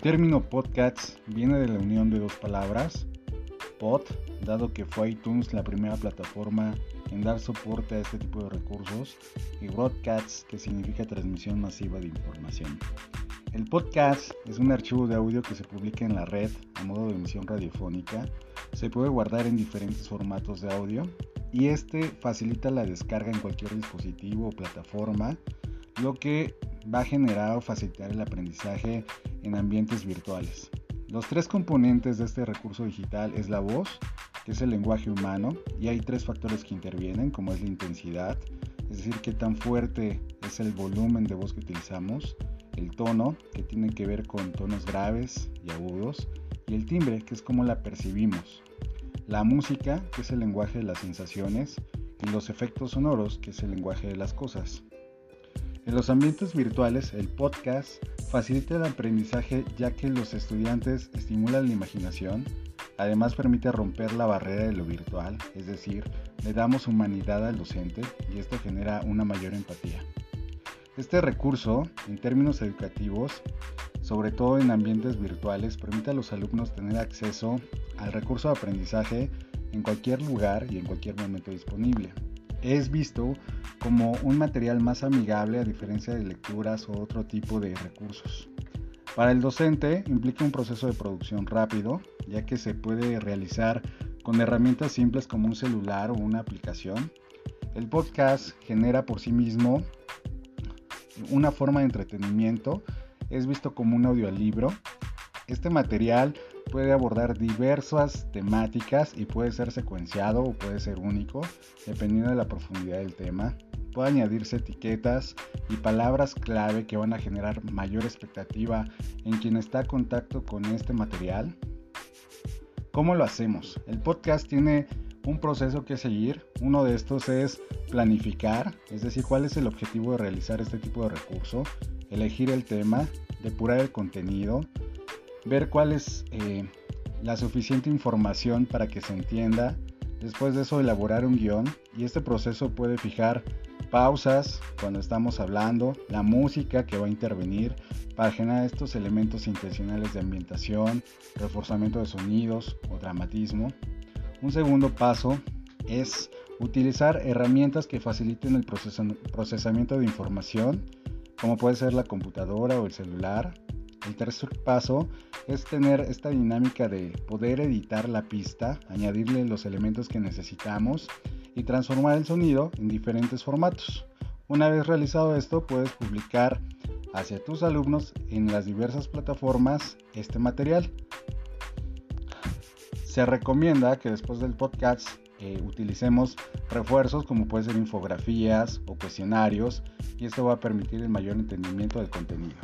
término podcast viene de la unión de dos palabras, pod, dado que fue iTunes la primera plataforma en dar soporte a este tipo de recursos, y broadcast, que significa transmisión masiva de información. El podcast es un archivo de audio que se publica en la red a modo de emisión radiofónica. Se puede guardar en diferentes formatos de audio y este facilita la descarga en cualquier dispositivo o plataforma, lo que va a generar o facilitar el aprendizaje en ambientes virtuales. Los tres componentes de este recurso digital es la voz, que es el lenguaje humano, y hay tres factores que intervienen, como es la intensidad, es decir, qué tan fuerte es el volumen de voz que utilizamos, el tono, que tiene que ver con tonos graves y agudos, y el timbre, que es como la percibimos. La música, que es el lenguaje de las sensaciones, y los efectos sonoros, que es el lenguaje de las cosas. En los ambientes virtuales, el podcast facilita el aprendizaje ya que los estudiantes estimulan la imaginación, además permite romper la barrera de lo virtual, es decir, le damos humanidad al docente y esto genera una mayor empatía. Este recurso, en términos educativos, sobre todo en ambientes virtuales, permite a los alumnos tener acceso al recurso de aprendizaje en cualquier lugar y en cualquier momento disponible es visto como un material más amigable a diferencia de lecturas o otro tipo de recursos. Para el docente implica un proceso de producción rápido, ya que se puede realizar con herramientas simples como un celular o una aplicación. El podcast genera por sí mismo una forma de entretenimiento, es visto como un audiolibro. Este material puede abordar diversas temáticas y puede ser secuenciado o puede ser único, dependiendo de la profundidad del tema. Puede añadirse etiquetas y palabras clave que van a generar mayor expectativa en quien está en contacto con este material. ¿Cómo lo hacemos? El podcast tiene un proceso que seguir. Uno de estos es planificar, es decir, cuál es el objetivo de realizar este tipo de recurso, elegir el tema, depurar el contenido, ver cuál es eh, la suficiente información para que se entienda. Después de eso elaborar un guion y este proceso puede fijar pausas cuando estamos hablando, la música que va a intervenir para generar estos elementos intencionales de ambientación, reforzamiento de sonidos o dramatismo. Un segundo paso es utilizar herramientas que faciliten el procesamiento de información, como puede ser la computadora o el celular, el tercer paso es tener esta dinámica de poder editar la pista, añadirle los elementos que necesitamos y transformar el sonido en diferentes formatos. Una vez realizado esto, puedes publicar hacia tus alumnos en las diversas plataformas este material. Se recomienda que después del podcast eh, utilicemos refuerzos como pueden ser infografías o cuestionarios y esto va a permitir el mayor entendimiento del contenido.